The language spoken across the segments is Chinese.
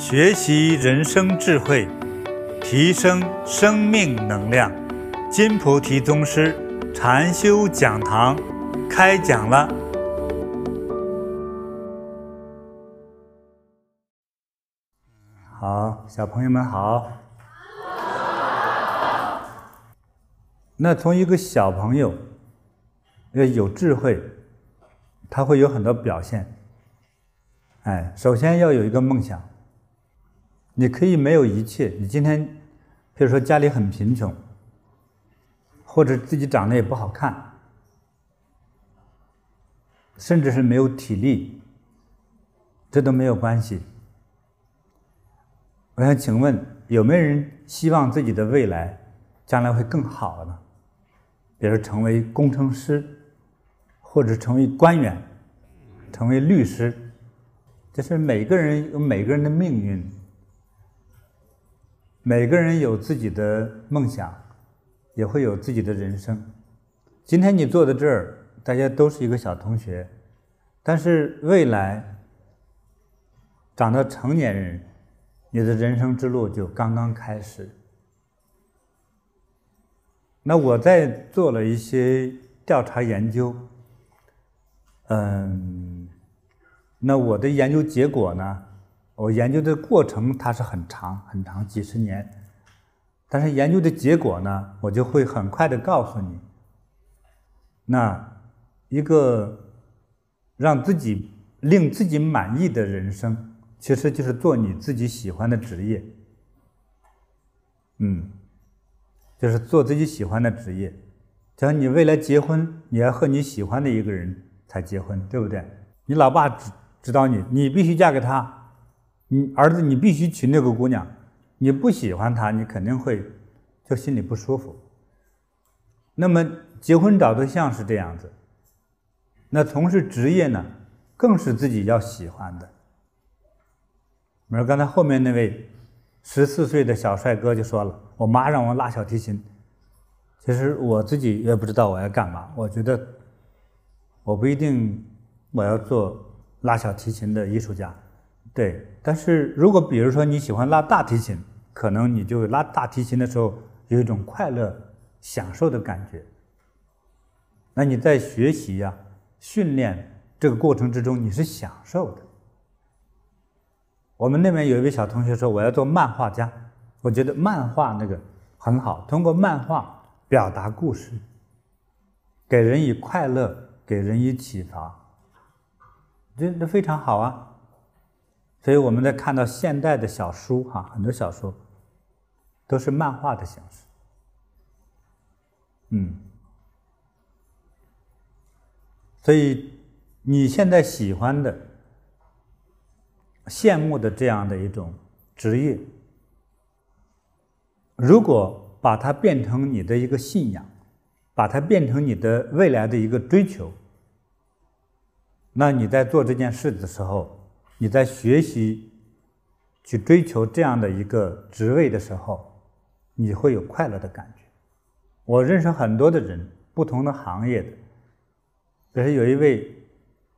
学习人生智慧，提升生命能量。金菩提宗师禅修讲堂开讲了。好，小朋友们好。那从一个小朋友要有智慧，他会有很多表现。哎，首先要有一个梦想。你可以没有一切，你今天，比如说家里很贫穷，或者自己长得也不好看，甚至是没有体力，这都没有关系。我想请问，有没有人希望自己的未来将来会更好呢？比如成为工程师，或者成为官员，成为律师，这是每个人有每个人的命运。每个人有自己的梦想，也会有自己的人生。今天你坐在这儿，大家都是一个小同学，但是未来长到成年人，你的人生之路就刚刚开始。那我在做了一些调查研究，嗯，那我的研究结果呢？我研究的过程它是很长很长，几十年，但是研究的结果呢，我就会很快的告诉你。那一个让自己令自己满意的人生，其实就是做你自己喜欢的职业。嗯，就是做自己喜欢的职业。假如你未来结婚，你要和你喜欢的一个人才结婚，对不对？你老爸指指导你，你必须嫁给他。你儿子，你必须娶那个姑娘，你不喜欢她，你肯定会就心里不舒服。那么结婚找对象是这样子，那从事职业呢，更是自己要喜欢的。比如刚才后面那位十四岁的小帅哥就说了：“我妈让我拉小提琴，其实我自己也不知道我要干嘛。我觉得我不一定我要做拉小提琴的艺术家。”对，但是如果比如说你喜欢拉大提琴，可能你就拉大提琴的时候有一种快乐、享受的感觉。那你在学习呀、训练这个过程之中，你是享受的。我们那边有一位小同学说：“我要做漫画家。”我觉得漫画那个很好，通过漫画表达故事，给人以快乐，给人以启发，这这非常好啊。所以我们在看到现代的小书哈，很多小说都是漫画的形式。嗯，所以你现在喜欢的、羡慕的这样的一种职业，如果把它变成你的一个信仰，把它变成你的未来的一个追求，那你在做这件事的时候，你在学习去追求这样的一个职位的时候，你会有快乐的感觉。我认识很多的人，不同的行业的，比如有一位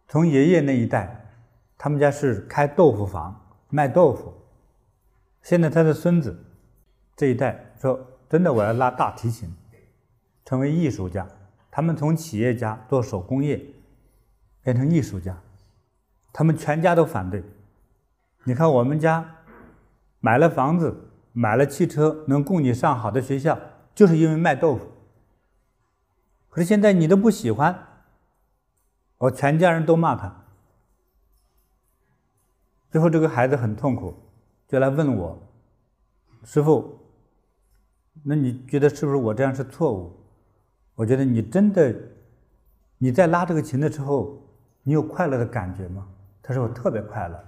从爷爷那一代，他们家是开豆腐房卖豆腐，现在他的孙子这一代说：“真的，我要拉大提琴，成为艺术家。”他们从企业家做手工业，变成艺术家。他们全家都反对。你看，我们家买了房子，买了汽车，能供你上好的学校，就是因为卖豆腐。可是现在你都不喜欢，我全家人都骂他。最后这个孩子很痛苦，就来问我：“师傅，那你觉得是不是我这样是错误？”我觉得你真的，你在拉这个琴的时候，你有快乐的感觉吗？他说：“我特别快乐，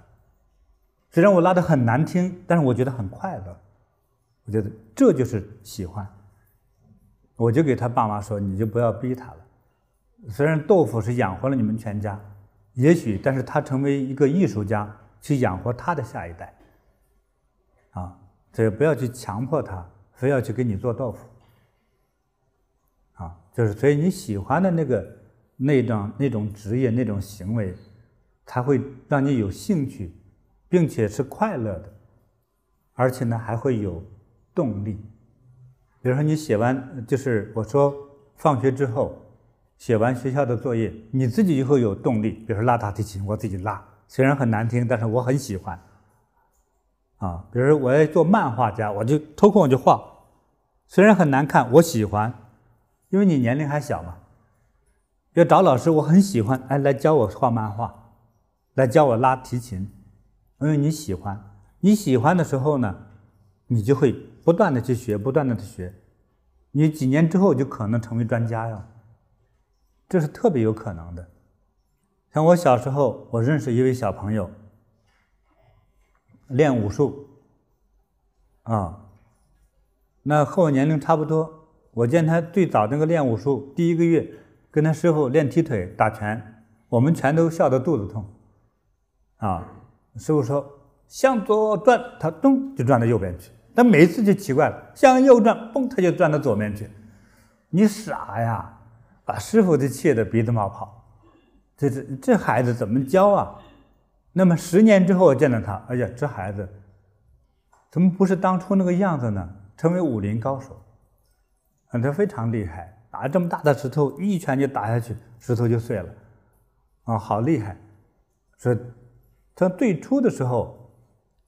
虽然我拉得很难听，但是我觉得很快乐。我觉得这就是喜欢。我就给他爸妈说：‘你就不要逼他了。虽然豆腐是养活了你们全家，也许，但是他成为一个艺术家，去养活他的下一代。啊，所以不要去强迫他，非要去给你做豆腐。啊，就是所以你喜欢的那个那种那种职业那种行为。”才会让你有兴趣，并且是快乐的，而且呢还会有动力。比如说你写完，就是我说放学之后写完学校的作业，你自己就会有动力。比如说拉大提琴，我自己拉，虽然很难听，但是我很喜欢。啊，比如说我要做漫画家，我就抽空我就画，虽然很难看，我喜欢，因为你年龄还小嘛。要找老师，我很喜欢，哎，来教我画漫画，来教我拉提琴，因为你喜欢，你喜欢的时候呢，你就会不断的去学，不断的去学，你几年之后就可能成为专家哟，这是特别有可能的。像我小时候，我认识一位小朋友，练武术，啊，那和我年龄差不多，我见他最早那个练武术，第一个月。跟他师傅练踢腿、打拳，我们全都笑得肚子痛。啊，师傅说向左转，他咚就转到右边去。但每次就奇怪了，向右转，嘣他就转到左边去。你傻呀，把师傅都气得鼻子冒泡。这这这孩子怎么教啊？那么十年之后见到他，哎呀，这孩子怎么不是当初那个样子呢？成为武林高手，啊，他非常厉害。打这么大的石头，一拳就打下去，石头就碎了，啊，好厉害！说，他最初的时候，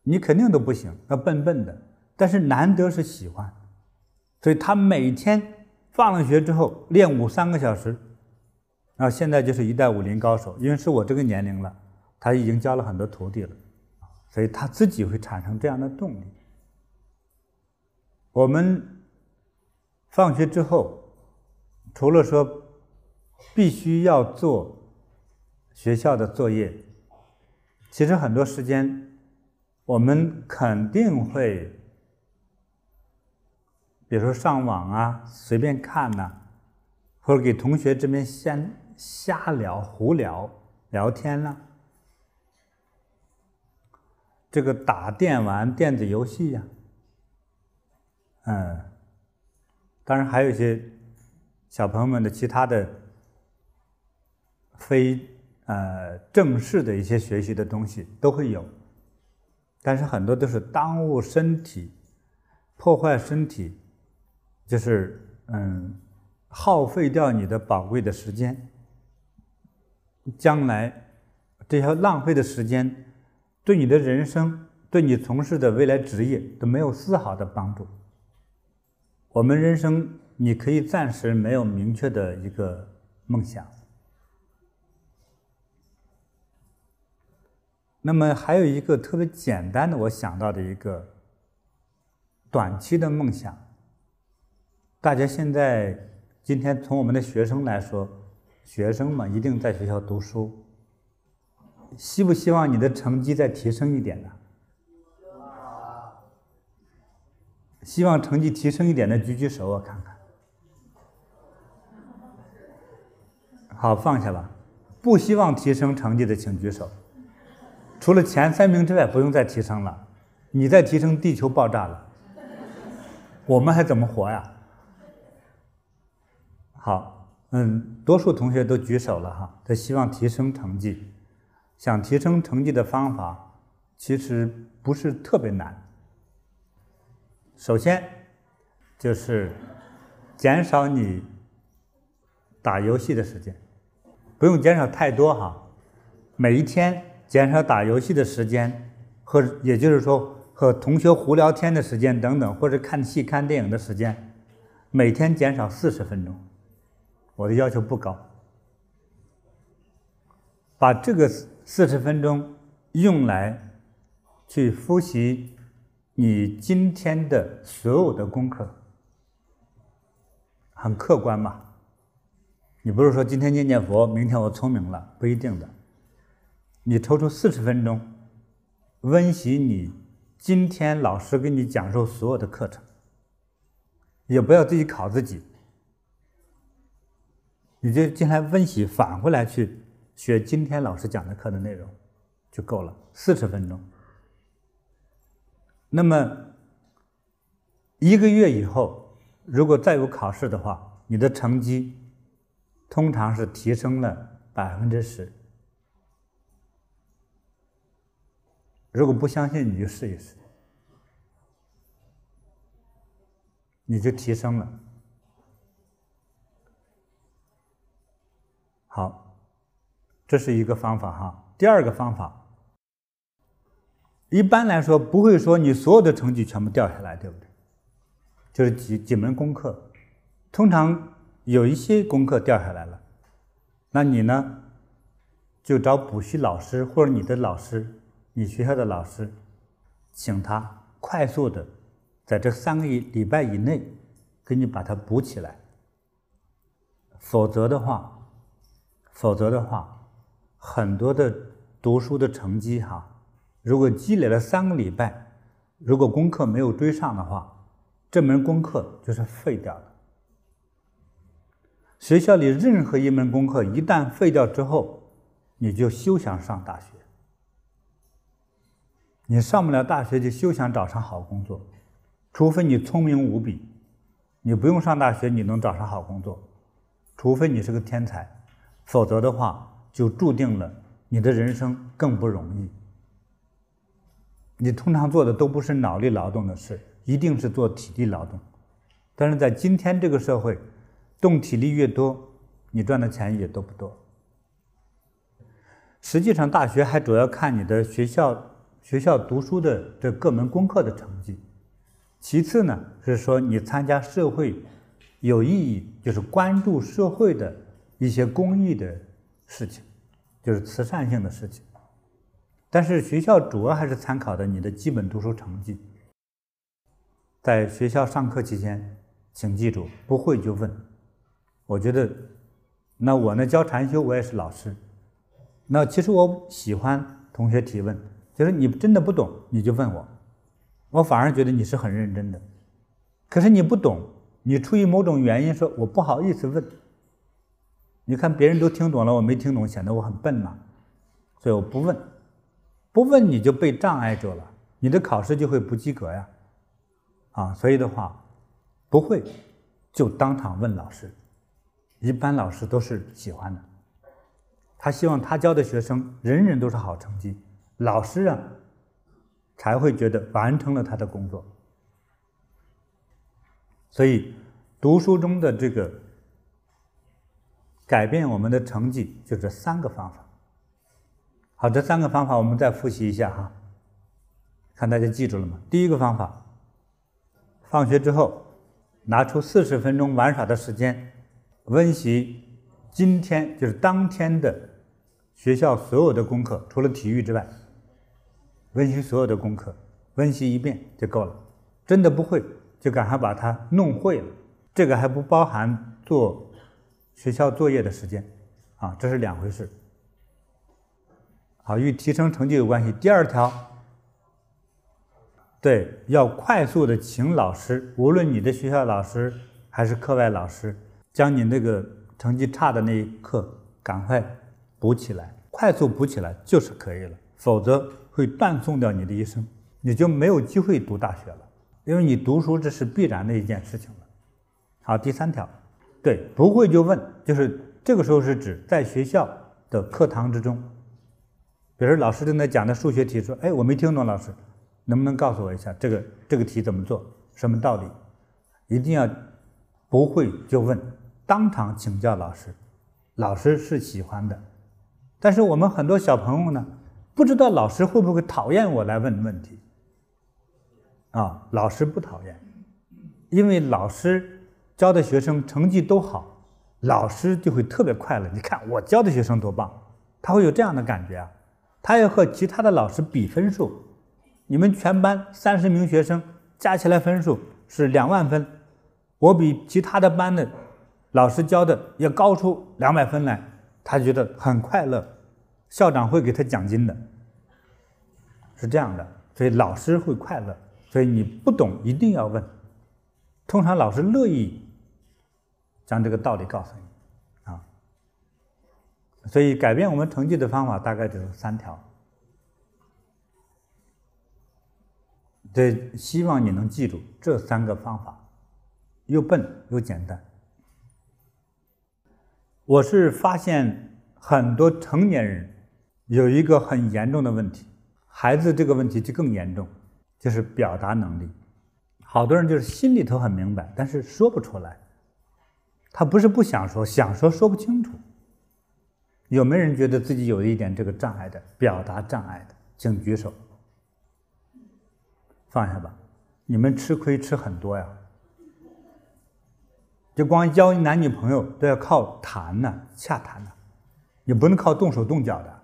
你肯定都不行，那笨笨的。但是难得是喜欢，所以他每天放了学之后练武三个小时，啊，现在就是一代武林高手。因为是我这个年龄了，他已经教了很多徒弟了，所以他自己会产生这样的动力。我们放学之后。除了说必须要做学校的作业，其实很多时间我们肯定会，比如说上网啊，随便看呐、或者给同学这边先瞎聊、胡聊、聊天啦、这个打电玩、电子游戏呀、嗯，当然还有一些。小朋友们的其他的非呃正式的一些学习的东西都会有，但是很多都是耽误身体、破坏身体，就是嗯耗费掉你的宝贵的时间。将来这些浪费的时间，对你的人生、对你从事的未来职业都没有丝毫的帮助。我们人生。你可以暂时没有明确的一个梦想，那么还有一个特别简单的，我想到的一个短期的梦想。大家现在今天从我们的学生来说，学生嘛，一定在学校读书，希不希望你的成绩再提升一点呢？希望成绩提升一点的举举手，我看看。好，放下吧。不希望提升成绩的，请举手。除了前三名之外，不用再提升了。你再提升，地球爆炸了，我们还怎么活呀？好，嗯，多数同学都举手了哈，他希望提升成绩。想提升成绩的方法，其实不是特别难。首先，就是减少你打游戏的时间。不用减少太多哈，每一天减少打游戏的时间，和也就是说和同学胡聊天的时间等等，或者看戏看电影的时间，每天减少四十分钟。我的要求不高，把这个四十分钟用来去复习你今天的所有的功课，很客观嘛。你不是说今天念念佛，明天我聪明了，不一定的。你抽出四十分钟，温习你今天老师给你讲授所有的课程，也不要自己考自己，你就进来温习，返回来去学今天老师讲的课的内容，就够了，四十分钟。那么一个月以后，如果再有考试的话，你的成绩。通常是提升了百分之十。如果不相信，你就试一试。你就提升了。好，这是一个方法哈。第二个方法，一般来说不会说你所有的成绩全部掉下来，对不对？就是几几门功课，通常有一些功课掉下来了，那你呢，就找补习老师或者你的老师，你学校的老师，请他快速的在这三个礼拜以内给你把它补起来，否则的话。否则的话，很多的读书的成绩哈，如果积累了三个礼拜，如果功课没有追上的话，这门功课就是废掉的。学校里任何一门功课一旦废掉之后，你就休想上大学。你上不了大学，就休想找上好工作，除非你聪明无比，你不用上大学，你能找上好工作，除非你是个天才。否则的话，就注定了你的人生更不容易。你通常做的都不是脑力劳动的事，一定是做体力劳动。但是在今天这个社会，动体力越多，你赚的钱也都不多。实际上，大学还主要看你的学校学校读书的这各门功课的成绩。其次呢，是说你参加社会有意义，就是关注社会的。一些公益的事情，就是慈善性的事情，但是学校主要还是参考的你的基本读书成绩。在学校上课期间，请记住，不会就问。我觉得，那我呢教禅修，我也是老师。那其实我喜欢同学提问，就是你真的不懂，你就问我，我反而觉得你是很认真的。可是你不懂，你出于某种原因说我不好意思问。你看别人都听懂了，我没听懂，显得我很笨嘛，所以我不问，不问你就被障碍住了，你的考试就会不及格呀，啊，所以的话，不会就当场问老师，一般老师都是喜欢的，他希望他教的学生人人都是好成绩，老师啊才会觉得完成了他的工作，所以读书中的这个。改变我们的成绩就这三个方法。好，这三个方法我们再复习一下哈，看大家记住了吗？第一个方法，放学之后拿出四十分钟玩耍的时间，温习今天就是当天的学校所有的功课，除了体育之外，温习所有的功课，温习一遍就够了。真的不会，就赶快把它弄会了。这个还不包含做。学校作业的时间，啊，这是两回事。好，与提升成绩有关系。第二条，对，要快速的请老师，无论你的学校老师还是课外老师，将你那个成绩差的那一课赶快补起来，快速补起来就是可以了。否则会断送掉你的一生，你就没有机会读大学了，因为你读书这是必然的一件事情了。好，第三条。对，不会就问，就是这个时候是指在学校的课堂之中，比如老师正在讲的数学题，说：“哎，我没听懂，老师，能不能告诉我一下这个这个题怎么做，什么道理？”一定要不会就问，当场请教老师，老师是喜欢的。但是我们很多小朋友呢，不知道老师会不会讨厌我来问问题。啊，老师不讨厌，因为老师。教的学生成绩都好，老师就会特别快乐。你看我教的学生多棒，他会有这样的感觉啊。他要和其他的老师比分数，你们全班三十名学生加起来分数是两万分，我比其他的班的老师教的要高出两百分来，他觉得很快乐。校长会给他奖金的，是这样的。所以老师会快乐。所以你不懂一定要问，通常老师乐意。将这个道理告诉你，啊，所以改变我们成绩的方法大概只有三条。对，希望你能记住这三个方法，又笨又简单。我是发现很多成年人有一个很严重的问题，孩子这个问题就更严重，就是表达能力。好多人就是心里头很明白，但是说不出来。他不是不想说，想说说不清楚。有没有人觉得自己有一点这个障碍的，表达障碍的，请举手。放下吧，你们吃亏吃很多呀。就光交男女朋友都要靠谈呢，洽谈呢，你不能靠动手动脚的，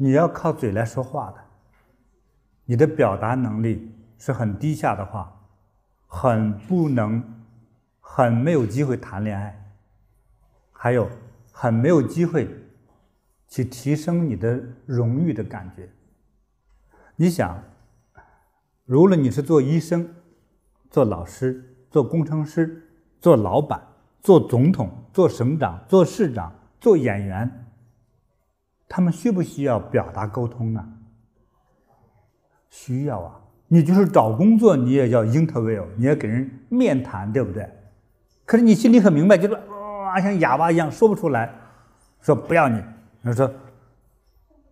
你要靠嘴来说话的。你的表达能力是很低下的话，很不能，很没有机会谈恋爱，还有很没有机会去提升你的荣誉的感觉。你想，如论你是做医生、做老师、做工程师、做老板、做总统、做省长、做市长、做演员，他们需不需要表达沟通呢？需要啊！你就是找工作，你也叫 interview，你也给人面谈，对不对？可是你心里很明白，就是哇，像哑巴一样说不出来，说不要你。他说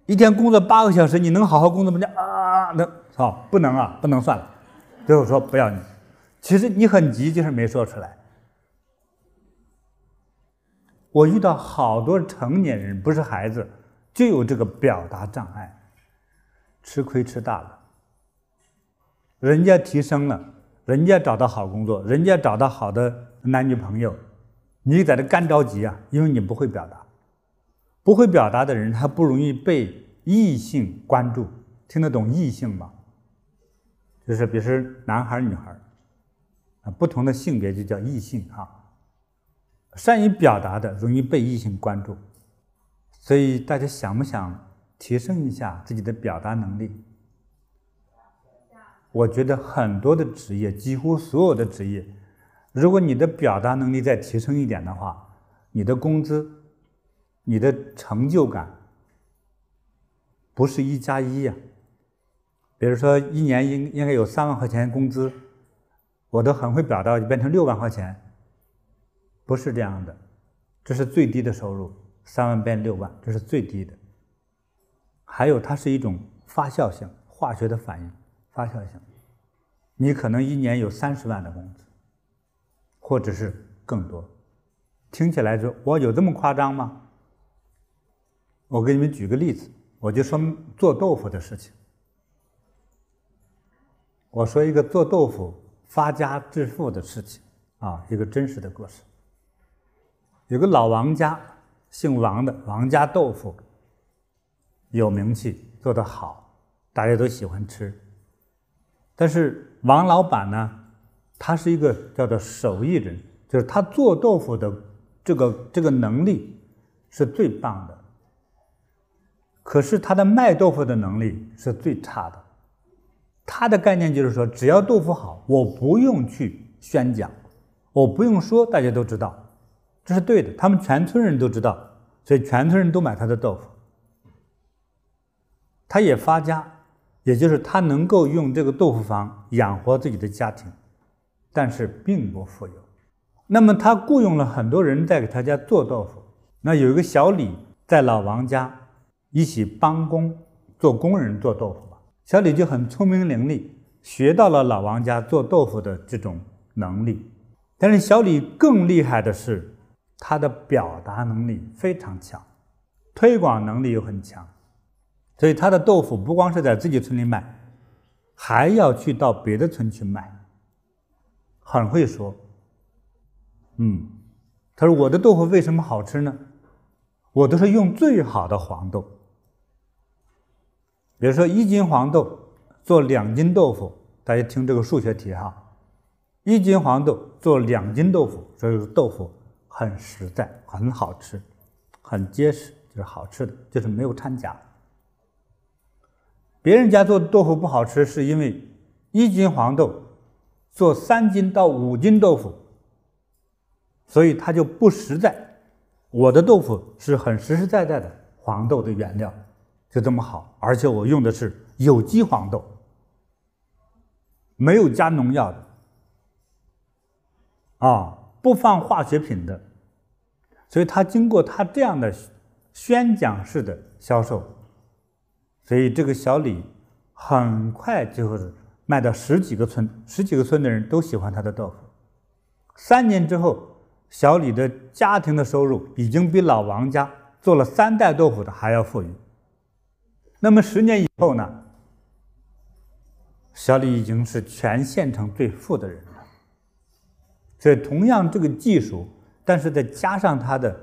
一天工作八个小时，你能好好工作吗？你啊，能好不能啊？不能算了。最后说不要你。其实你很急，就是没说出来。我遇到好多成年人，不是孩子，就有这个表达障碍，吃亏吃大了。人家提升了，人家找到好工作，人家找到好的男女朋友，你在这干着急啊？因为你不会表达，不会表达的人，他不容易被异性关注。听得懂异性吗？就是比如说男孩女孩啊，不同的性别就叫异性哈。善于表达的，容易被异性关注。所以大家想不想提升一下自己的表达能力？我觉得很多的职业，几乎所有的职业，如果你的表达能力再提升一点的话，你的工资、你的成就感，不是一加一呀。比如说，一年应应该有三万块钱工资，我都很会表达，就变成六万块钱，不是这样的，这是最低的收入，三万变六万，这是最低的。还有，它是一种发酵性、化学的反应。发酵性，你可能一年有三十万的工资，或者是更多。听起来说，我有这么夸张吗？我给你们举个例子，我就说做豆腐的事情。我说一个做豆腐发家致富的事情啊，一个真实的故事。有个老王家，姓王的王家豆腐有名气，做得好，大家都喜欢吃。但是王老板呢，他是一个叫做手艺人，就是他做豆腐的这个这个能力是最棒的。可是他的卖豆腐的能力是最差的。他的概念就是说，只要豆腐好，我不用去宣讲，我不用说，大家都知道，这是对的。他们全村人都知道，所以全村人都买他的豆腐。他也发家。也就是他能够用这个豆腐坊养活自己的家庭，但是并不富有。那么他雇佣了很多人在给他家做豆腐。那有一个小李在老王家一起帮工做工人做豆腐吧。小李就很聪明伶俐，学到了老王家做豆腐的这种能力。但是小李更厉害的是，他的表达能力非常强，推广能力又很强。所以他的豆腐不光是在自己村里卖，还要去到别的村去卖。很会说，嗯，他说我的豆腐为什么好吃呢？我都是用最好的黄豆。比如说一斤黄豆做两斤豆腐，大家听这个数学题哈。一斤黄豆做两斤豆腐，所以豆腐很实在，很好吃，很结实，就是好吃的，就是没有掺假。别人家做豆腐不好吃，是因为一斤黄豆做三斤到五斤豆腐，所以它就不实在。我的豆腐是很实实在在的黄豆的原料，就这么好，而且我用的是有机黄豆，没有加农药的，啊，不放化学品的，所以他经过他这样的宣讲式的销售。所以这个小李很快就是卖到十几个村，十几个村的人都喜欢他的豆腐。三年之后，小李的家庭的收入已经比老王家做了三代豆腐的还要富裕。那么十年以后呢？小李已经是全县城最富的人。所以，同样这个技术，但是再加上他的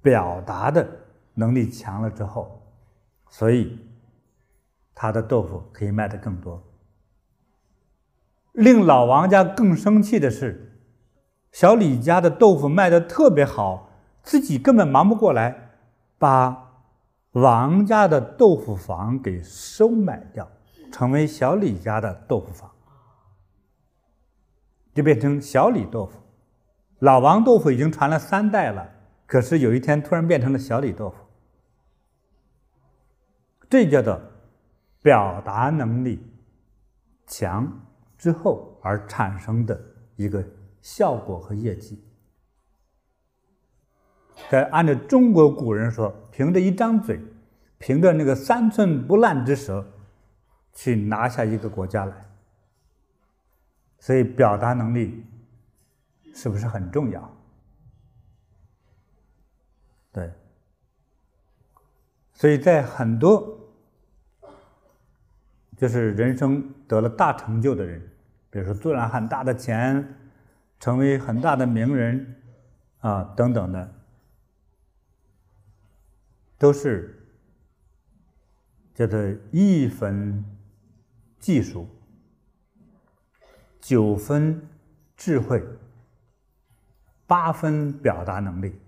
表达的能力强了之后，所以他的豆腐可以卖得更多。令老王家更生气的是，小李家的豆腐卖得特别好，自己根本忙不过来，把王家的豆腐坊给收买掉，成为小李家的豆腐坊，就变成小李豆腐。老王豆腐已经传了三代了，可是有一天突然变成了小李豆腐。这叫做表达能力强之后而产生的一个效果和业绩。在按照中国古人说，凭着一张嘴，凭着那个三寸不烂之舌，去拿下一个国家来。所以表达能力是不是很重要？对。所以在很多。就是人生得了大成就的人，比如说赚了很大的钱，成为很大的名人，啊等等的，都是叫做一分技术，九分智慧，八分表达能力，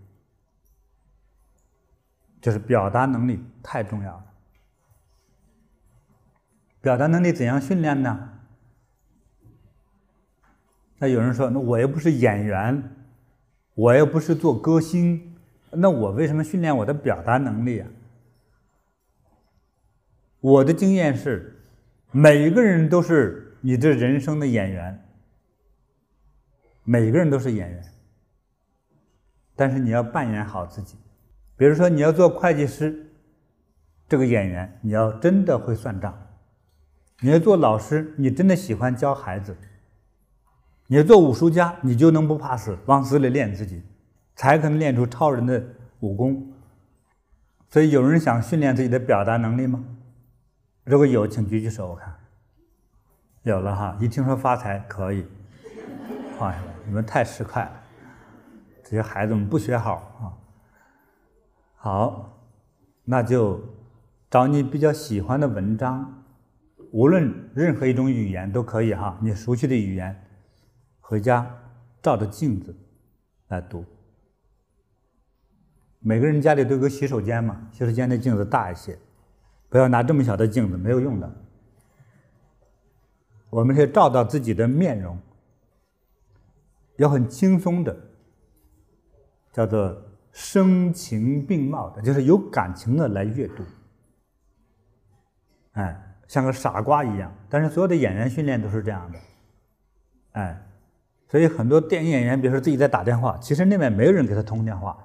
就是表达能力太重要了。表达能力怎样训练呢？那有人说：“那我又不是演员，我又不是做歌星，那我为什么训练我的表达能力啊？”我的经验是，每一个人都是你这人生的演员，每个人都是演员，但是你要扮演好自己。比如说，你要做会计师，这个演员，你要真的会算账。你要做老师，你真的喜欢教孩子；你要做武术家，你就能不怕死，往死里练自己，才可能练出超人的武功。所以，有人想训练自己的表达能力吗？如果有，请举举手，我看。有了哈，一听说发财可以，放下来，你们太市侩了，这些孩子们不学好啊。好，那就找你比较喜欢的文章。无论任何一种语言都可以哈，你熟悉的语言，回家照着镜子来读。每个人家里都有个洗手间嘛，洗手间的镜子大一些，不要拿这么小的镜子，没有用的。我们是照到自己的面容，要很轻松的，叫做声情并茂的，就是有感情的来阅读。哎。像个傻瓜一样，但是所有的演员训练都是这样的，哎，所以很多电影演员，比如说自己在打电话，其实那边没有人给他通电话，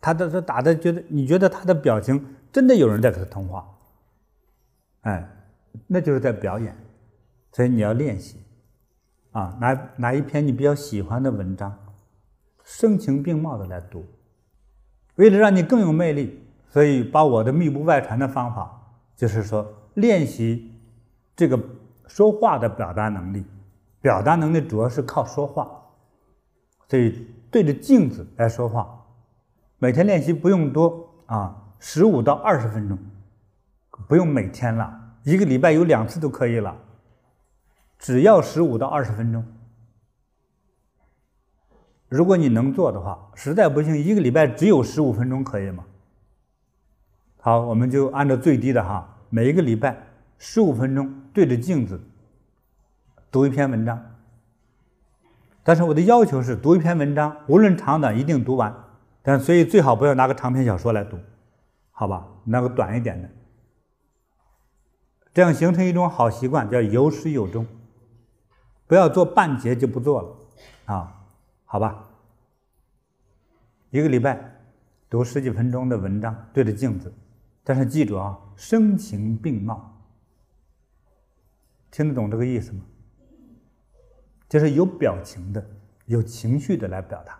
他都是打的，觉得你觉得他的表情真的有人在给他通话，哎，那就是在表演，所以你要练习，啊，拿拿一篇你比较喜欢的文章，声情并茂的来读，为了让你更有魅力，所以把我的密不外传的方法，就是说。练习这个说话的表达能力，表达能力主要是靠说话，所以对着镜子来说话，每天练习不用多啊，十五到二十分钟，不用每天了，一个礼拜有两次都可以了，只要十五到二十分钟。如果你能做的话，实在不行，一个礼拜只有十五分钟可以吗？好，我们就按照最低的哈。每一个礼拜十五分钟对着镜子读一篇文章，但是我的要求是读一篇文章，无论长短一定读完。但所以最好不要拿个长篇小说来读，好吧？拿个短一点的，这样形成一种好习惯，叫有始有终。不要做半截就不做了啊，好吧？一个礼拜读十几分钟的文章，对着镜子。但是记住啊，声情并茂，听得懂这个意思吗？就是有表情的、有情绪的来表达。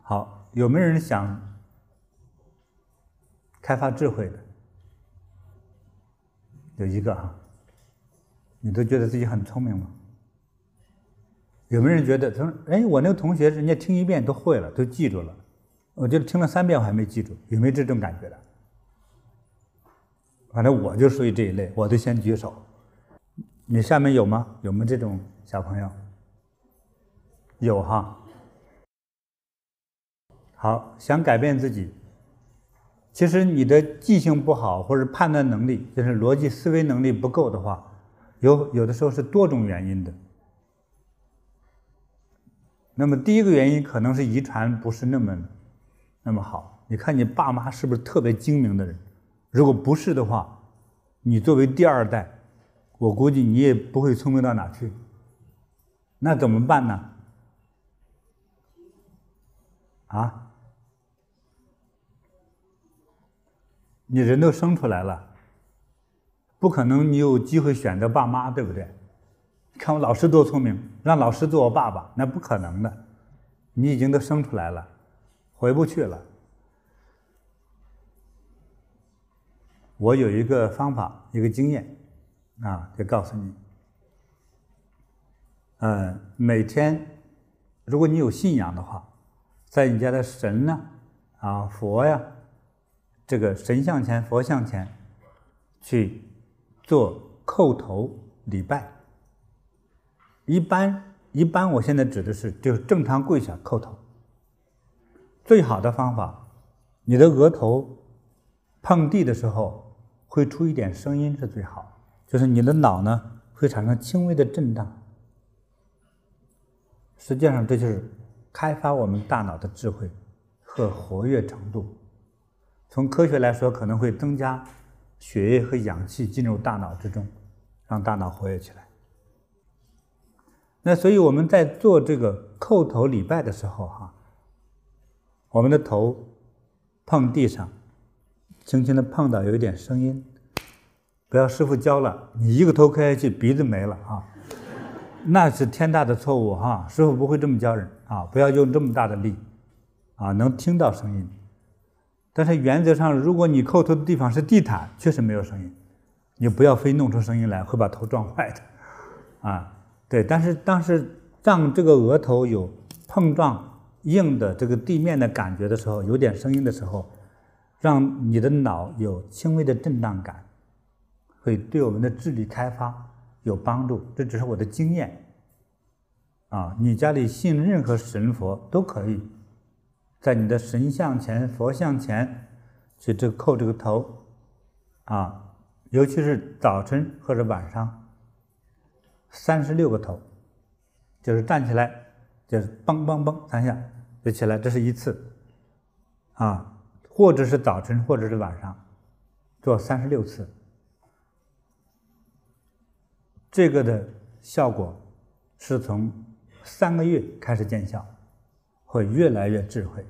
好，有没有人想开发智慧的？有一个哈，你都觉得自己很聪明吗？有没有人觉得他说：“哎，我那个同学人家听一遍都会了，都记住了，我觉得听了三遍我还没记住，有没有这种感觉的？”反正我就属于这一类，我就先举手。你下面有吗？有没有这种小朋友？有哈。好，想改变自己。其实你的记性不好，或者判断能力，就是逻辑思维能力不够的话，有有的时候是多种原因的。那么第一个原因可能是遗传不是那么那么好。你看你爸妈是不是特别精明的人？如果不是的话，你作为第二代，我估计你也不会聪明到哪去。那怎么办呢？啊？你人都生出来了，不可能你有机会选择爸妈，对不对？看我老师多聪明，让老师做我爸爸，那不可能的。你已经都生出来了，回不去了。我有一个方法，一个经验，啊，就告诉你。嗯，每天，如果你有信仰的话，在你家的神呢，啊，佛呀。这个神像前、佛像前，去做叩头礼拜。一般一般，我现在指的是就是正常跪下叩头。最好的方法，你的额头碰地的时候会出一点声音是最好，就是你的脑呢会产生轻微的震荡。实际上，这就是开发我们大脑的智慧和活跃程度。从科学来说，可能会增加血液和氧气进入大脑之中，让大脑活跃起来。那所以我们在做这个叩头礼拜的时候，哈，我们的头碰地上，轻轻的碰到有一点声音，不要师傅教了，你一个头磕下去，鼻子没了啊，那是天大的错误哈，师傅不会这么教人啊，不要用这么大的力，啊，能听到声音。但是原则上，如果你叩头的地方是地毯，确实没有声音，你不要非弄出声音来，会把头撞坏的，啊，对。但是，当是让这个额头有碰撞硬的这个地面的感觉的时候，有点声音的时候，让你的脑有轻微的震荡感，会对我们的智力开发有帮助。这只是我的经验，啊，你家里信任何神佛都可以。在你的神像前、佛像前，去这叩这个头，啊，尤其是早晨或者晚上，三十六个头，就是站起来，就是嘣嘣嘣三下就起来，这是一次，啊，或者是早晨，或者是晚上，做三十六次，这个的效果是从三个月开始见效。会越来越智慧，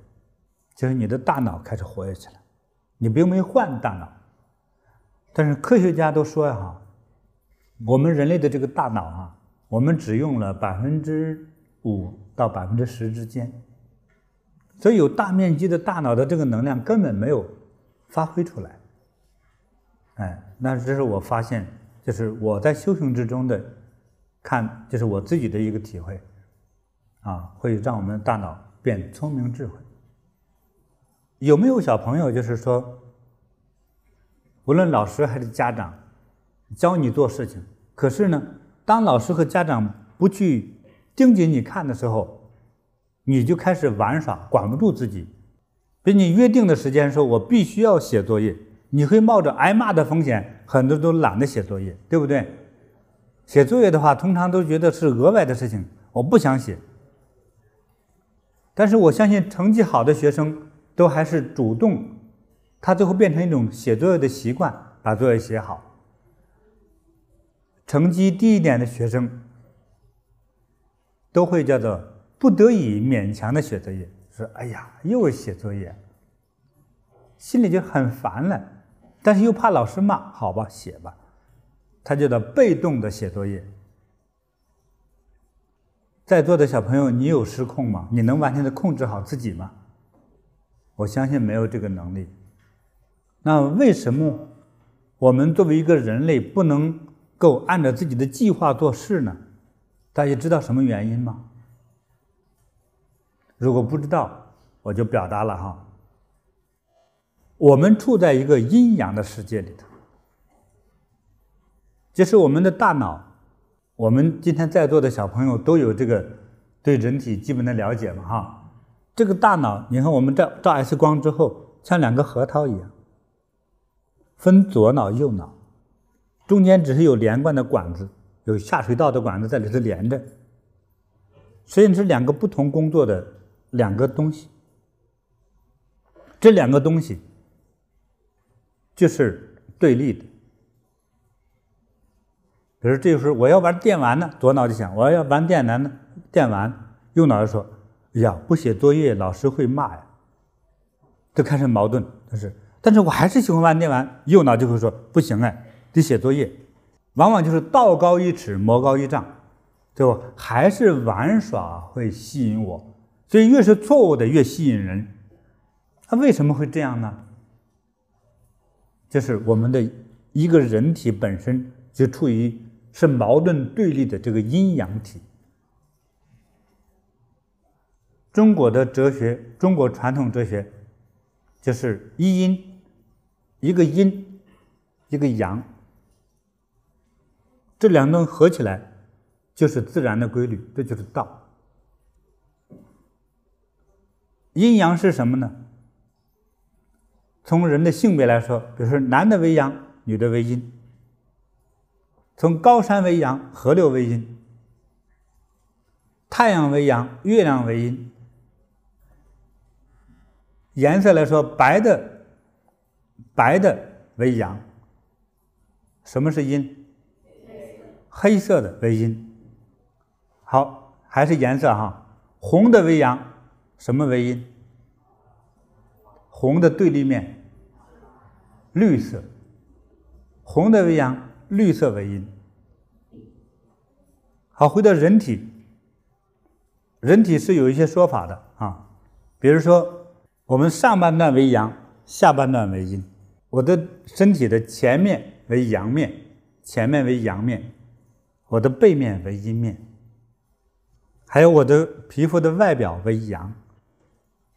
就是你的大脑开始活跃起来。你并没换大脑，但是科学家都说呀，哈，我们人类的这个大脑啊，我们只用了百分之五到百分之十之间，所以有大面积的大脑的这个能量根本没有发挥出来。哎，那这是我发现，就是我在修行之中的看，就是我自己的一个体会，啊，会让我们的大脑。变聪明智慧，有没有小朋友？就是说，无论老师还是家长，教你做事情，可是呢，当老师和家长不去盯紧你看的时候，你就开始玩耍，管不住自己。给你约定的时间说，我必须要写作业，你会冒着挨骂的风险，很多都懒得写作业，对不对？写作业的话，通常都觉得是额外的事情，我不想写。但是我相信成绩好的学生都还是主动，他最后变成一种写作业的习惯，把作业写好。成绩低一点的学生都会叫做不得已勉强的写作业，说：“哎呀，又写作业，心里就很烦了。”但是又怕老师骂，好吧，写吧。他叫做被动的写作业。在座的小朋友，你有失控吗？你能完全的控制好自己吗？我相信没有这个能力。那为什么我们作为一个人类不能够按照自己的计划做事呢？大家知道什么原因吗？如果不知道，我就表达了哈。我们处在一个阴阳的世界里头，就是我们的大脑。我们今天在座的小朋友都有这个对人体基本的了解嘛哈。这个大脑，你看我们照照 X 光之后，像两个核桃一样。分左脑右脑，中间只是有连贯的管子，有下水道的管子在里头连着，所以是两个不同工作的两个东西。这两个东西就是对立的。比如这个时候我要玩电玩呢，左脑就想我要玩电玩呢，电玩，右脑就说：“呀，不写作业，老师会骂呀。”就开始矛盾，就是。但是我还是喜欢玩电玩，右脑就会说不行哎，得写作业，往往就是道高一尺，魔高一丈，对吧？还是玩耍会吸引我，所以越是错误的越吸引人。它为什么会这样呢？就是我们的一个人体本身就处于是矛盾对立的这个阴阳体。中国的哲学，中国传统哲学就是一阴。一个阴，一个阳，这两东西合起来就是自然的规律，这就是道。阴阳是什么呢？从人的性别来说，比如说男的为阳，女的为阴；从高山为阳，河流为阴；太阳为阳，月亮为阴；颜色来说，白的。白的为阳，什么是阴？黑色的为阴。好，还是颜色哈，红的为阳，什么为阴？红的对立面，绿色。红的为阳，绿色为阴。好，回到人体，人体是有一些说法的啊，比如说我们上半段为阳，下半段为阴。我的身体的前面为阳面，前面为阳面；我的背面为阴面，还有我的皮肤的外表为阳，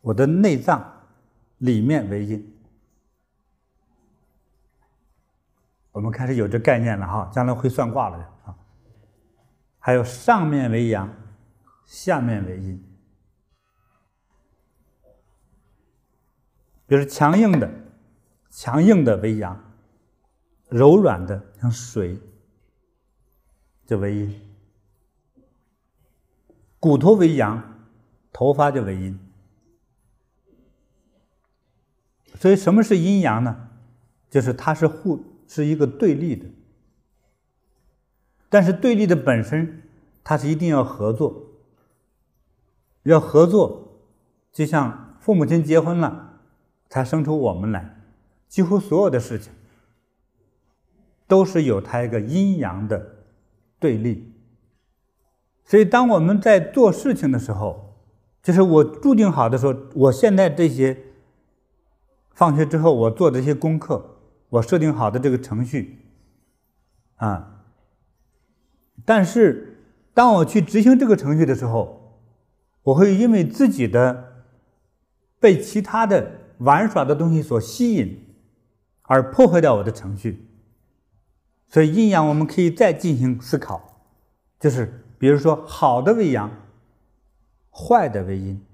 我的内脏里面为阴。我们开始有这概念了哈，将来会算卦了啊。还有上面为阳，下面为阴，比如强硬的。强硬的为阳，柔软的像水，就为阴。骨头为阳，头发就为阴。所以什么是阴阳呢？就是它是互是一个对立的，但是对立的本身，它是一定要合作，要合作，就像父母亲结婚了，才生出我们来。几乎所有的事情都是有它一个阴阳的对立，所以当我们在做事情的时候，就是我注定好的说，我现在这些放学之后我做这些功课，我设定好的这个程序啊，但是当我去执行这个程序的时候，我会因为自己的被其他的玩耍的东西所吸引。而破坏掉我的程序，所以阴阳我们可以再进行思考，就是比如说好的为阳，坏的为阴，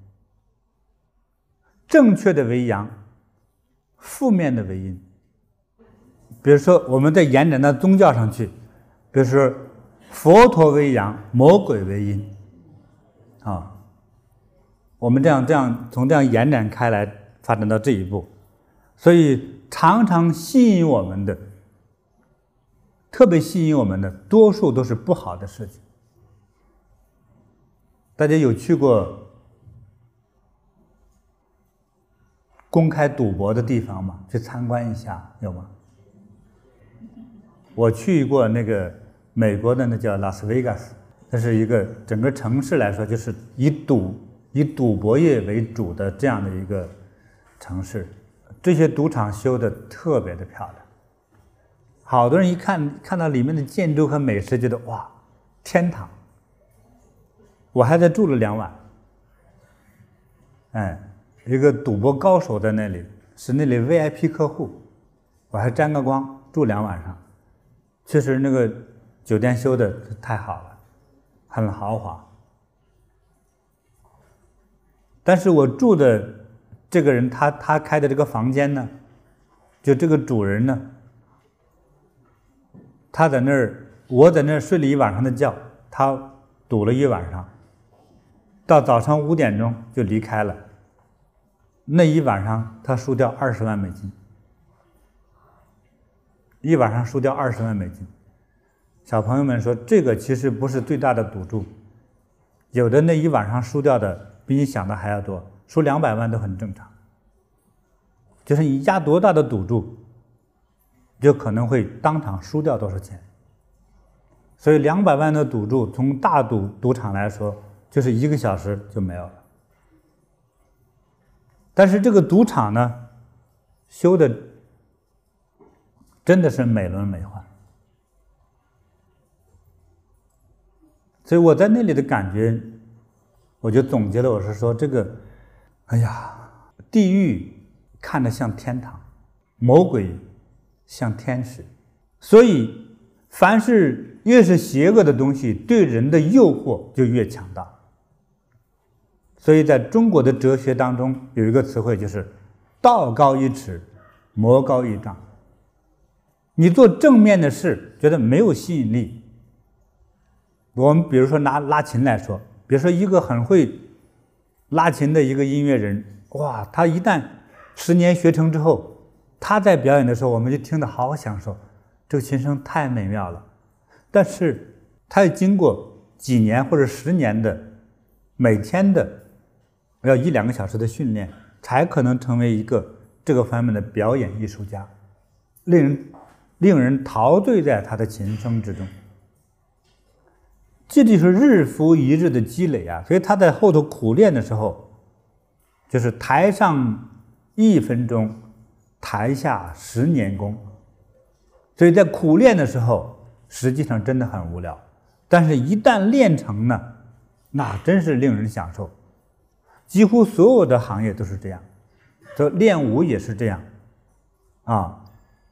正确的为阳，负面的为阴。比如说我们再延展到宗教上去，比如说佛陀为阳，魔鬼为阴，啊，我们这样这样从这样延展开来发展到这一步，所以。常常吸引我们的，特别吸引我们的，多数都是不好的事情。大家有去过公开赌博的地方吗？去参观一下，有吗？我去过那个美国的那叫拉斯维加斯，那是一个整个城市来说就是以赌以赌博业为主的这样的一个城市，这些赌场修得特别的漂亮，好多人一看看到里面的建筑和美食，觉得哇，天堂。我还在住了两晚，哎，一个赌博高手在那里，是那里 VIP 客户，我还沾个光住两晚上，确实那个酒店修的太好了，很豪华。但是我住的这个人，他他开的这个房间呢，就这个主人呢，他在那儿，我在那儿睡了一晚上的觉，他赌了一晚上。到早上五点钟就离开了。那一晚上他输掉二十万美金，一晚上输掉二十万美金。小朋友们说，这个其实不是最大的赌注，有的那一晚上输掉的比你想的还要多，输两百万都很正常。就是你压多大的赌注，就可能会当场输掉多少钱。所以两百万的赌注，从大赌赌场来说。就是一个小时就没有了，但是这个赌场呢，修的真的是美轮美奂，所以我在那里的感觉，我就总结了，我是说这个，哎呀，地狱看着像天堂，魔鬼像天使，所以凡是越是邪恶的东西，对人的诱惑就越强大。所以，在中国的哲学当中，有一个词汇就是“道高一尺，魔高一丈”。你做正面的事，觉得没有吸引力。我们比如说拿拉琴来说，比如说一个很会拉琴的一个音乐人，哇，他一旦十年学成之后，他在表演的时候，我们就听得好享受，这个琴声太美妙了。但是，他要经过几年或者十年的每天的。要一两个小时的训练，才可能成为一个这个方面的表演艺术家，令人令人陶醉在他的琴声之中。这就是日复一日的积累啊！所以他在后头苦练的时候，就是台上一分钟，台下十年功。所以在苦练的时候，实际上真的很无聊，但是一旦练成呢，那真是令人享受。几乎所有的行业都是这样，这练武也是这样，啊，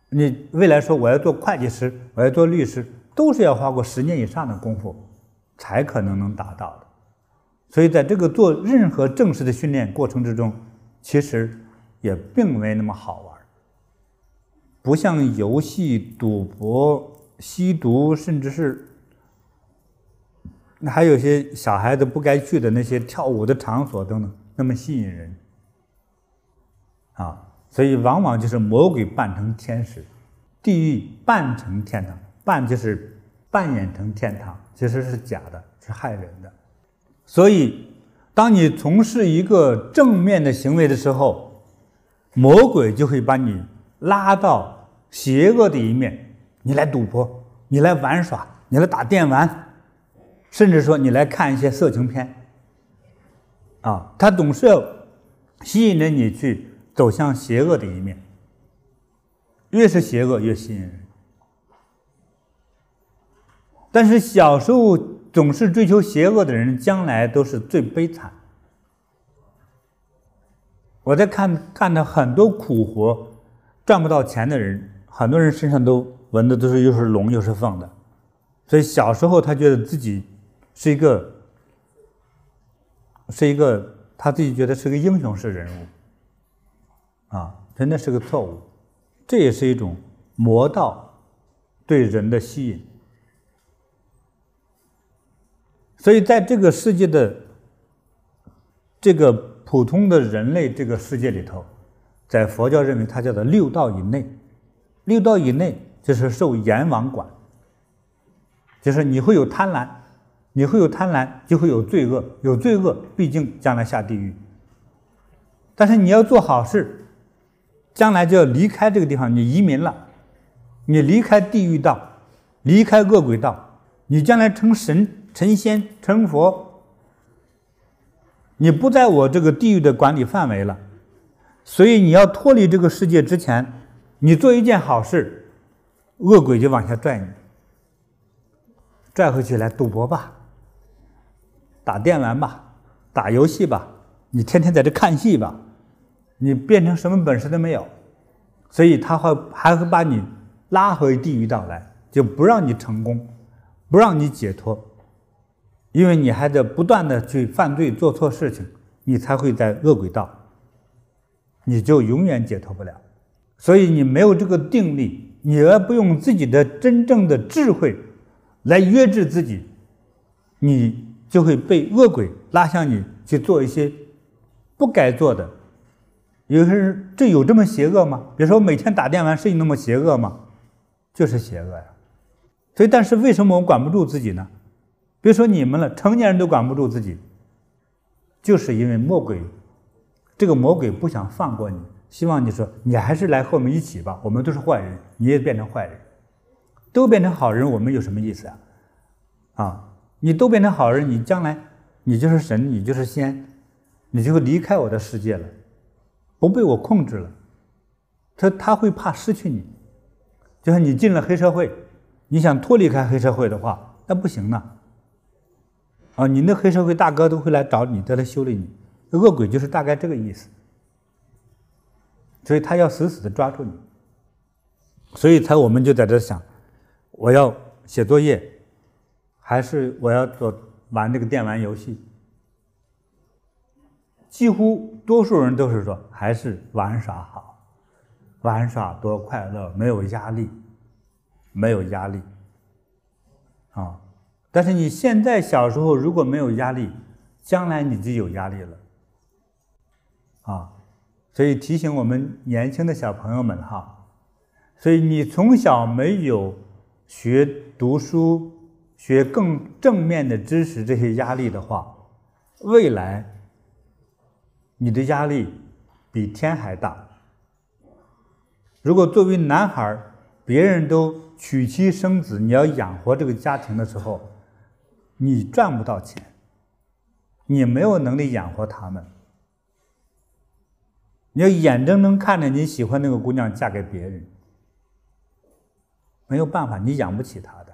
你未来说我要做会计师，我要做律师，都是要花过十年以上的功夫，才可能能达到的。所以在这个做任何正式的训练过程之中，其实也并没那么好玩，不像游戏、赌博、吸毒，甚至是。还有些小孩子不该去的那些跳舞的场所等等，那么吸引人啊！所以往往就是魔鬼扮成天使，地狱扮成天堂，扮就是扮演成天堂，其实是假的，是害人的。所以，当你从事一个正面的行为的时候，魔鬼就会把你拉到邪恶的一面，你来赌博，你来玩耍，你来打电玩。甚至说，你来看一些色情片，啊，他总是要吸引着你去走向邪恶的一面。越是邪恶，越吸引人。但是小时候总是追求邪恶的人，将来都是最悲惨。我在看干的很多苦活，赚不到钱的人，很多人身上都纹的都是又是龙又是凤的，所以小时候他觉得自己。是一个，是一个，他自己觉得是个英雄式人物，啊，真的是个错误，这也是一种魔道对人的吸引。所以，在这个世界的这个普通的人类这个世界里头，在佛教认为它叫做六道以内，六道以内就是受阎王管，就是你会有贪婪。你会有贪婪，就会有罪恶，有罪恶，毕竟将来下地狱。但是你要做好事，将来就要离开这个地方，你移民了，你离开地狱道，离开恶鬼道，你将来成神、成仙、成佛，你不在我这个地狱的管理范围了。所以你要脱离这个世界之前，你做一件好事，恶鬼就往下拽你，拽回去来赌博吧，打电玩吧，打游戏吧，你天天在这看戏吧，你变成什么本事都没有，所以他会还会把你拉回地狱道来，就不让你成功，不让你解脱，因为你还得不断的去犯罪做错事情，你才会在恶鬼道。你就永远解脱不了，所以你没有这个定力，你要不用自己的真正的智慧来约制自己，你就会被恶鬼拉向你去做一些不该做的。有些人这有这么邪恶吗？比如说每天打电玩是你那么邪恶吗？就是邪恶呀。所以，但是为什么我管不住自己呢？别说你们了，成年人都管不住自己，就是因为魔鬼。这个魔鬼不想放过你，希望你说你还是来和我们一起吧。我们都是坏人，你也变成坏人，都变成好人，我们有什么意思啊？啊，你都变成好人，你将来你就是神，你就是仙，你就会离开我的世界了，不被我控制了。他他会怕失去你，就像你进了黑社会，你想脱离开黑社会的话，那不行呢。啊，你那黑社会大哥都会来找你，再来修理你。恶鬼就是大概这个意思，所以他要死死的抓住你，所以才我们就在这想，我要写作业，还是我要做玩这个电玩游戏？几乎多数人都是说还是玩耍好，玩耍多快乐，没有压力，没有压力，啊！但是你现在小时候如果没有压力，将来你就有压力了。啊，所以提醒我们年轻的小朋友们哈，所以你从小没有学读书、学更正面的知识这些压力的话，未来你的压力比天还大。如果作为男孩，别人都娶妻生子，你要养活这个家庭的时候，你赚不到钱，你没有能力养活他们。你要眼睁睁看着你喜欢那个姑娘嫁给别人，没有办法，你养不起她的。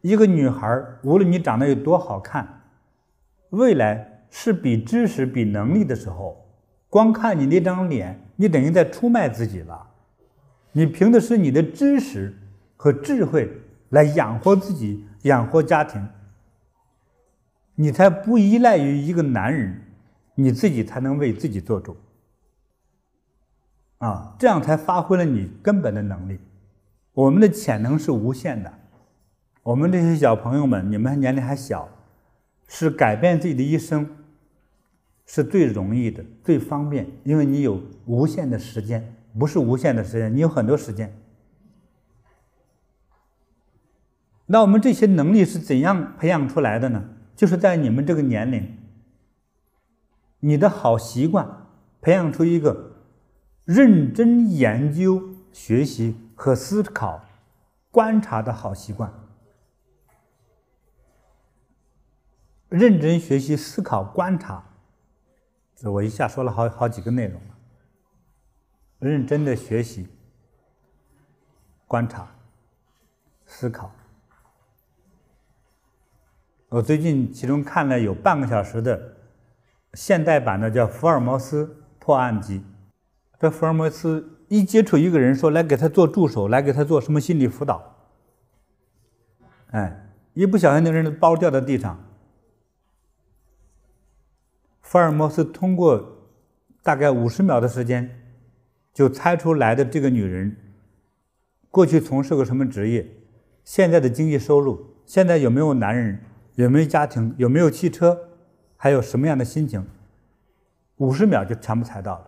一个女孩，无论你长得有多好看，未来是比知识、比能力的时候，光看你那张脸，你等于在出卖自己了。你凭的是你的知识和智慧来养活自己、养活家庭，你才不依赖于一个男人。你自己才能为自己做主，啊，这样才发挥了你根本的能力。我们的潜能是无限的。我们这些小朋友们，你们年龄还小，是改变自己的一生，是最容易的、最方便，因为你有无限的时间，不是无限的时间，你有很多时间。那我们这些能力是怎样培养出来的呢？就是在你们这个年龄。你的好习惯，培养出一个认真研究、学习和思考、观察的好习惯。认真学习、思考、观察，这我一下说了好好几个内容了。认真的学习、观察、思考。我最近其中看了有半个小时的。现代版的叫福尔摩斯破案集，这福尔摩斯一接触一个人，说来给他做助手，来给他做什么心理辅导，哎，一不小心那人的包掉在地上，福尔摩斯通过大概五十秒的时间，就猜出来的这个女人过去从事过什么职业，现在的经济收入，现在有没有男人，有没有家庭，有没有汽车。还有什么样的心情？五十秒就全部猜到了。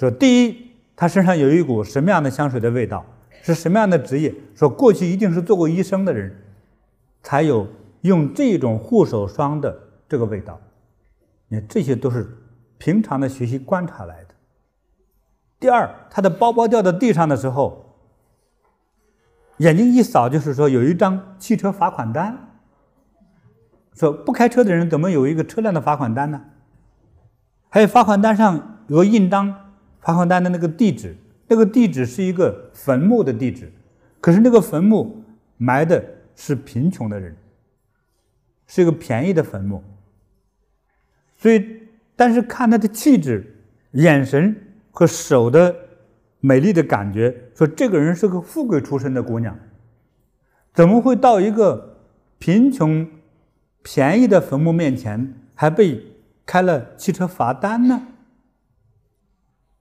说第一，他身上有一股什么样的香水的味道？是什么样的职业？说过去一定是做过医生的人，才有用这种护手霜的这个味道。你看，这些都是平常的学习观察来的。第二，他的包包掉到地上的时候，眼睛一扫，就是说有一张汽车罚款单。说不开车的人怎么有一个车辆的罚款单呢？还有罚款单上有个印章，罚款单的那个地址，那个地址是一个坟墓的地址，可是那个坟墓埋的是贫穷的人，是一个便宜的坟墓。所以，但是看他的气质、眼神和手的美丽的感觉，说这个人是个富贵出身的姑娘，怎么会到一个贫穷？便宜的坟墓面前还被开了汽车罚单呢？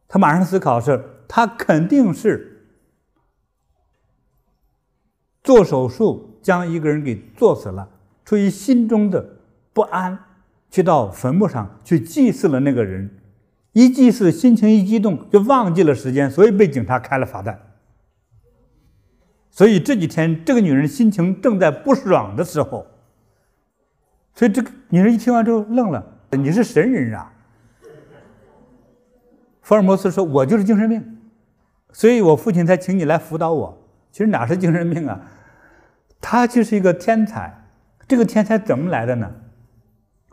他马上思考是，他肯定是做手术将一个人给做死了，出于心中的不安，去到坟墓上去祭祀了那个人，一祭祀心情一激动就忘记了时间，所以被警察开了罚单。所以这几天这个女人心情正在不爽的时候。所以这个女人一听完之后愣了：“你是神人啊？”福尔摩斯说：“我就是精神病，所以我父亲才请你来辅导我。其实哪是精神病啊？他就是一个天才。这个天才怎么来的呢？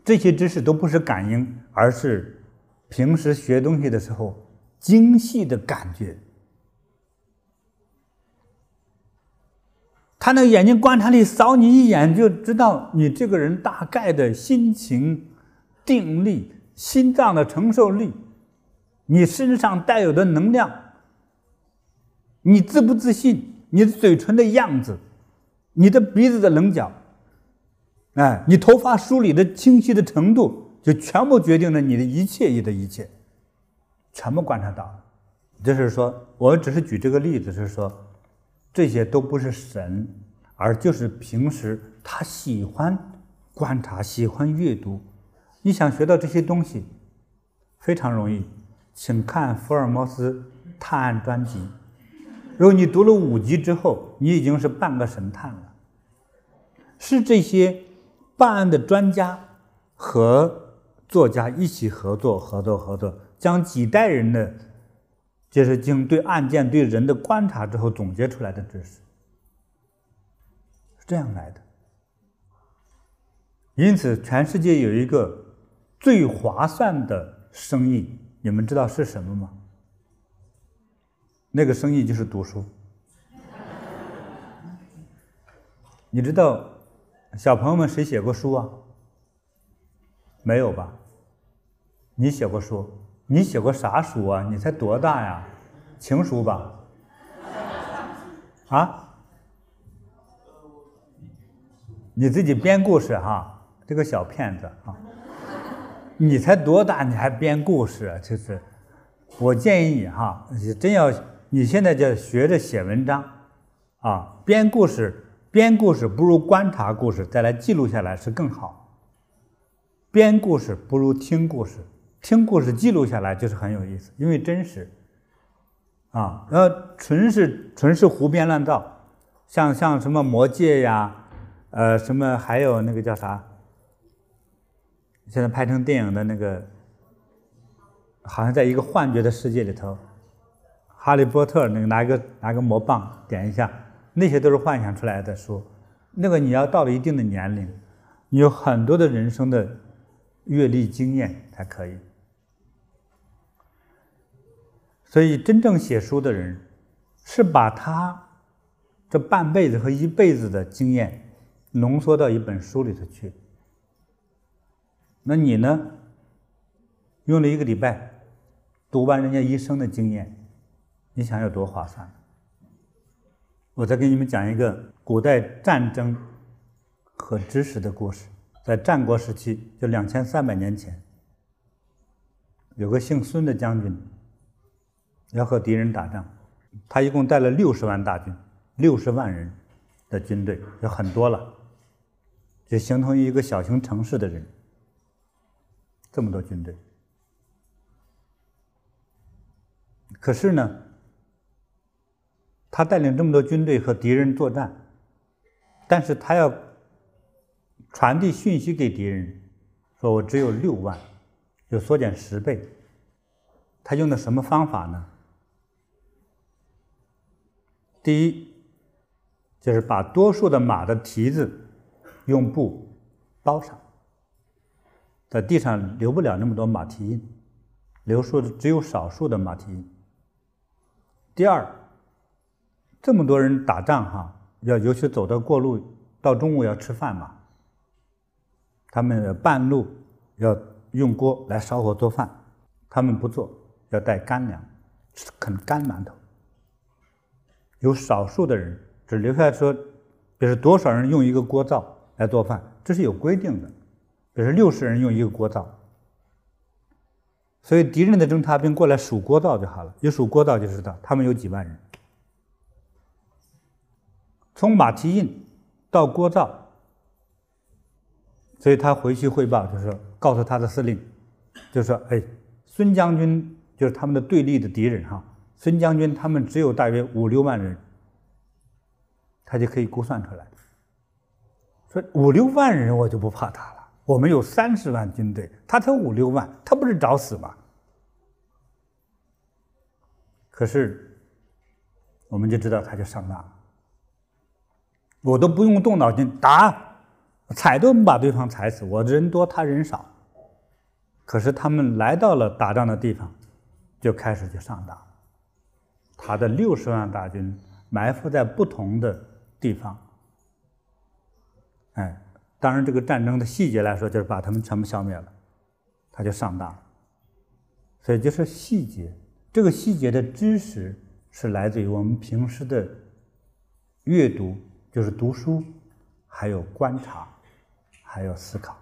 这些知识都不是感应，而是平时学东西的时候精细的感觉。”他那个眼睛观察力扫你一眼就知道你这个人大概的心情、定力、心脏的承受力，你身上带有的能量，你自不自信，你的嘴唇的样子，你的鼻子的棱角，哎，你头发梳理的清晰的程度，就全部决定了你的一切你的一切，全部观察到了。就是说，我只是举这个例子，是说。这些都不是神，而就是平时他喜欢观察、喜欢阅读。你想学到这些东西，非常容易，请看福尔摩斯探案专辑。如果你读了五集之后，你已经是半个神探了。是这些办案的专家和作家一起合作、合作、合作，将几代人的。就是经对案件、对人的观察之后总结出来的知识，是这样来的。因此，全世界有一个最划算的生意，你们知道是什么吗？那个生意就是读书。你知道小朋友们谁写过书啊？没有吧？你写过书？你写过啥书啊？你才多大呀？情书吧？啊？你自己编故事哈？这个小骗子啊！你才多大？你还编故事啊？就是，我建议你哈，你真要你现在就学着写文章啊，编故事，编故事不如观察故事再来记录下来是更好。编故事不如听故事。听故事记录下来就是很有意思，因为真实，啊，然后纯是纯是胡编乱造，像像什么魔戒呀，呃，什么还有那个叫啥，现在拍成电影的那个，好像在一个幻觉的世界里头，哈利波特那个拿一个拿个魔棒点一下，那些都是幻想出来的书，那个你要到了一定的年龄，你有很多的人生的阅历经验才可以。所以，真正写书的人，是把他这半辈子和一辈子的经验浓缩到一本书里头去。那你呢？用了一个礼拜读完人家一生的经验，你想有多划算？我再给你们讲一个古代战争和知识的故事。在战国时期，就两千三百年前，有个姓孙的将军。要和敌人打仗，他一共带了六十万大军，六十万人的军队，就很多了，就形同于一个小型城市的人。这么多军队，可是呢，他带领这么多军队和敌人作战，但是他要传递讯息给敌人，说我只有六万，就缩减十倍。他用的什么方法呢？第一，就是把多数的马的蹄子用布包上，在地上留不了那么多马蹄印，留出只有少数的马蹄印。第二，这么多人打仗哈，要尤其走到过路，到中午要吃饭嘛，他们半路要用锅来烧火做饭，他们不做，要带干粮，啃干馒头。有少数的人只留下说，比如多少人用一个锅灶来做饭，这是有规定的。比如六十人用一个锅灶，所以敌人的侦察兵过来数锅灶就好了，一数锅灶就知道他们有几万人。从马蹄印到锅灶，所以他回去汇报，就是说告诉他的司令，就说，哎，孙将军就是他们的对立的敌人哈。孙将军他们只有大约五六万人，他就可以估算出来。说五六万人我就不怕他了，我们有三十万军队，他才五六万，他不是找死吗？可是，我们就知道他就上当了。我都不用动脑筋打，踩都能把对方踩死。我人多，他人少，可是他们来到了打仗的地方，就开始就上当。他的六十万大军埋伏在不同的地方，哎，当然这个战争的细节来说，就是把他们全部消灭了，他就上当了。所以就是细节，这个细节的知识是来自于我们平时的阅读，就是读书，还有观察，还有思考。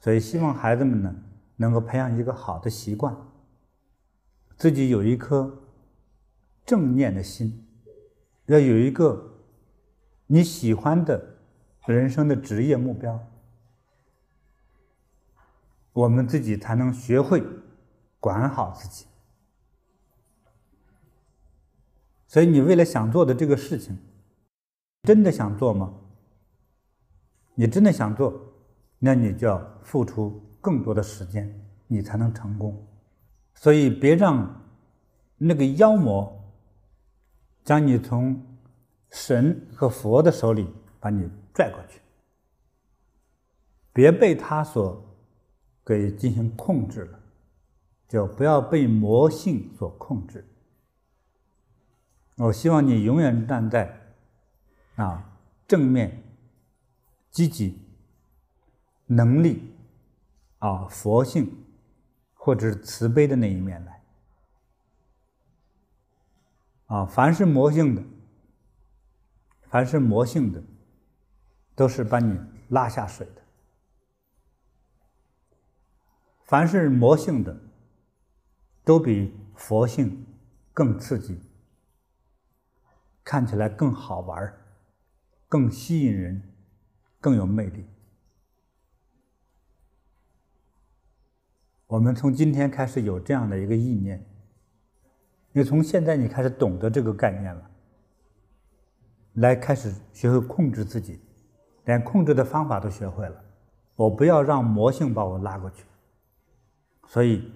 所以希望孩子们呢，能够培养一个好的习惯，自己有一颗。正念的心，要有一个你喜欢的人生的职业目标，我们自己才能学会管好自己。所以，你为了想做的这个事情，真的想做吗？你真的想做，那你就要付出更多的时间，你才能成功。所以，别让那个妖魔。将你从神和佛的手里把你拽过去，别被他所给进行控制了，就不要被魔性所控制。我希望你永远站在啊正面、积极、能力啊佛性或者是慈悲的那一面来。啊，凡是魔性的，凡是魔性的，都是把你拉下水的；凡是魔性的，都比佛性更刺激，看起来更好玩，更吸引人，更有魅力。我们从今天开始有这样的一个意念。因为从现在你开始懂得这个概念了，来开始学会控制自己，连控制的方法都学会了。我不要让魔性把我拉过去，所以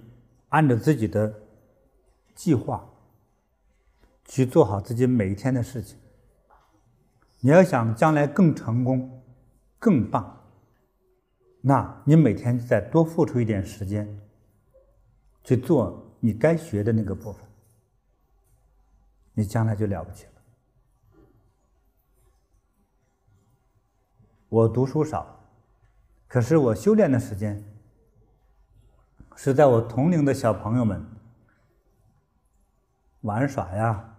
按照自己的计划去做好自己每一天的事情。你要想将来更成功、更棒，那你每天再多付出一点时间去做你该学的那个部分。你将来就了不起了。我读书少，可是我修炼的时间是在我同龄的小朋友们玩耍呀。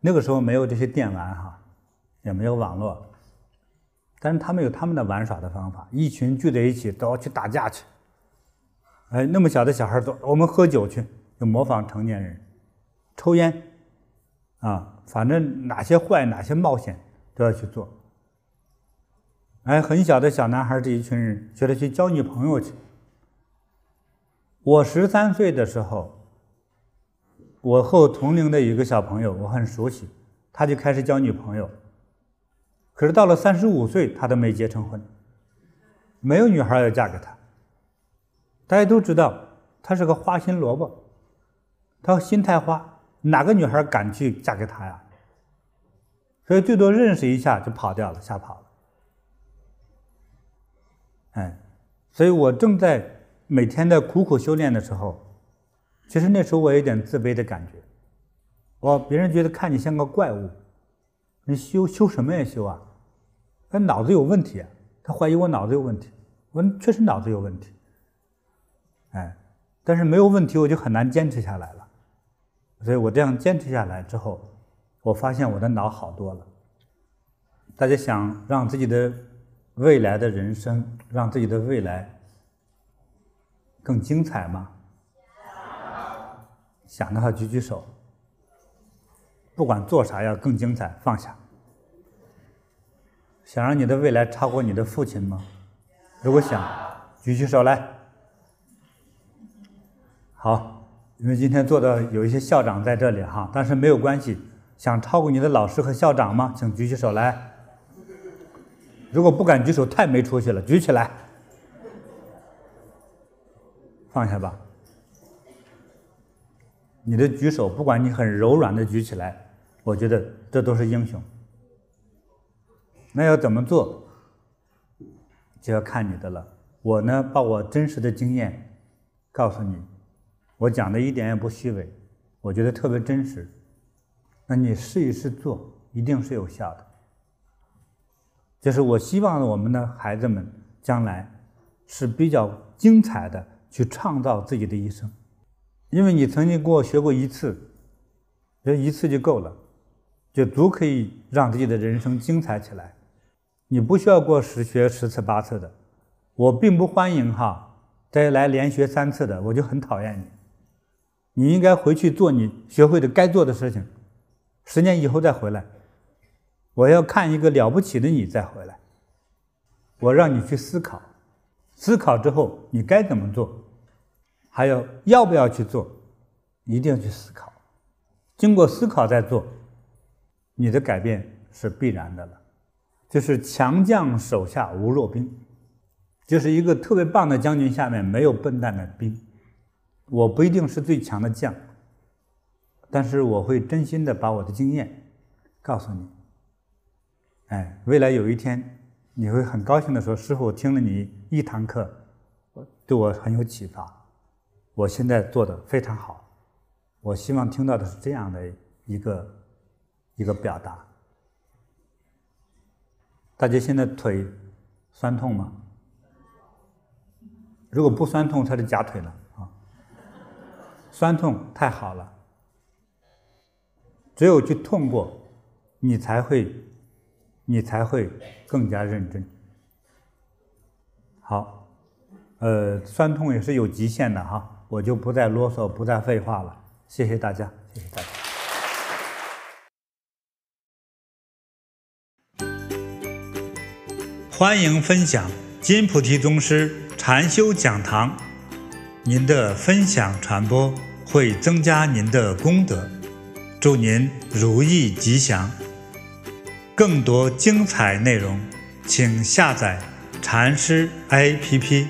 那个时候没有这些电玩哈，也没有网络，但是他们有他们的玩耍的方法，一群聚在一起都要去打架去。哎，那么小的小孩都我们喝酒去，就模仿成年人。抽烟，啊，反正哪些坏，哪些冒险都要去做。哎，很小的小男孩这一群人觉得去交女朋友去。我十三岁的时候，我和同龄的一个小朋友，我很熟悉，他就开始交女朋友。可是到了三十五岁，他都没结成婚，没有女孩要嫁给他。大家都知道，他是个花心萝卜，他心太花。哪个女孩敢去嫁给他呀？所以最多认识一下就跑掉了，吓跑了。哎，所以我正在每天的苦苦修炼的时候，其实那时候我有点自卑的感觉。我别人觉得看你像个怪物，你修修什么呀修啊？他脑子有问题啊！他怀疑我脑子有问题。我确实脑子有问题。哎，但是没有问题，我就很难坚持下来了。所以我这样坚持下来之后，我发现我的脑好多了。大家想让自己的未来的人生，让自己的未来更精彩吗？想的话举举手。不管做啥要更精彩，放下。想让你的未来超过你的父亲吗？如果想，举起手来。好，因为今天坐的有一些校长在这里哈，但是没有关系。想超过你的老师和校长吗？请举起手来。如果不敢举手，太没出息了。举起来，放下吧。你的举手，不管你很柔软的举起来，我觉得这都是英雄。那要怎么做，就要看你的了。我呢，把我真实的经验告诉你，我讲的一点也不虚伪，我觉得特别真实。那你试一试做，一定是有效的。就是我希望我们的孩子们将来是比较精彩的去创造自己的一生，因为你曾经跟我学过一次，这一次就够了，就足可以让自己的人生精彩起来。你不需要过十学十次八次的，我并不欢迎哈再来连学三次的，我就很讨厌你。你应该回去做你学会的该做的事情，十年以后再回来。我要看一个了不起的你再回来，我让你去思考，思考之后你该怎么做，还有要不要去做，一定要去思考，经过思考再做，你的改变是必然的了。就是强将手下无弱兵，就是一个特别棒的将军下面没有笨蛋的兵。我不一定是最强的将，但是我会真心的把我的经验告诉你。哎，未来有一天，你会很高兴的说：“师父，我听了你一堂课，对我很有启发。我现在做的非常好。我希望听到的是这样的一个一个表达。大家现在腿酸痛吗？如果不酸痛，他就夹腿了啊。酸痛太好了，只有去痛过，你才会。”你才会更加认真。好，呃，酸痛也是有极限的哈，我就不再啰嗦，不再废话了。谢谢大家，谢谢大家。欢迎分享金菩提宗师禅修讲堂，您的分享传播会增加您的功德，祝您如意吉祥。更多精彩内容，请下载禅师 APP。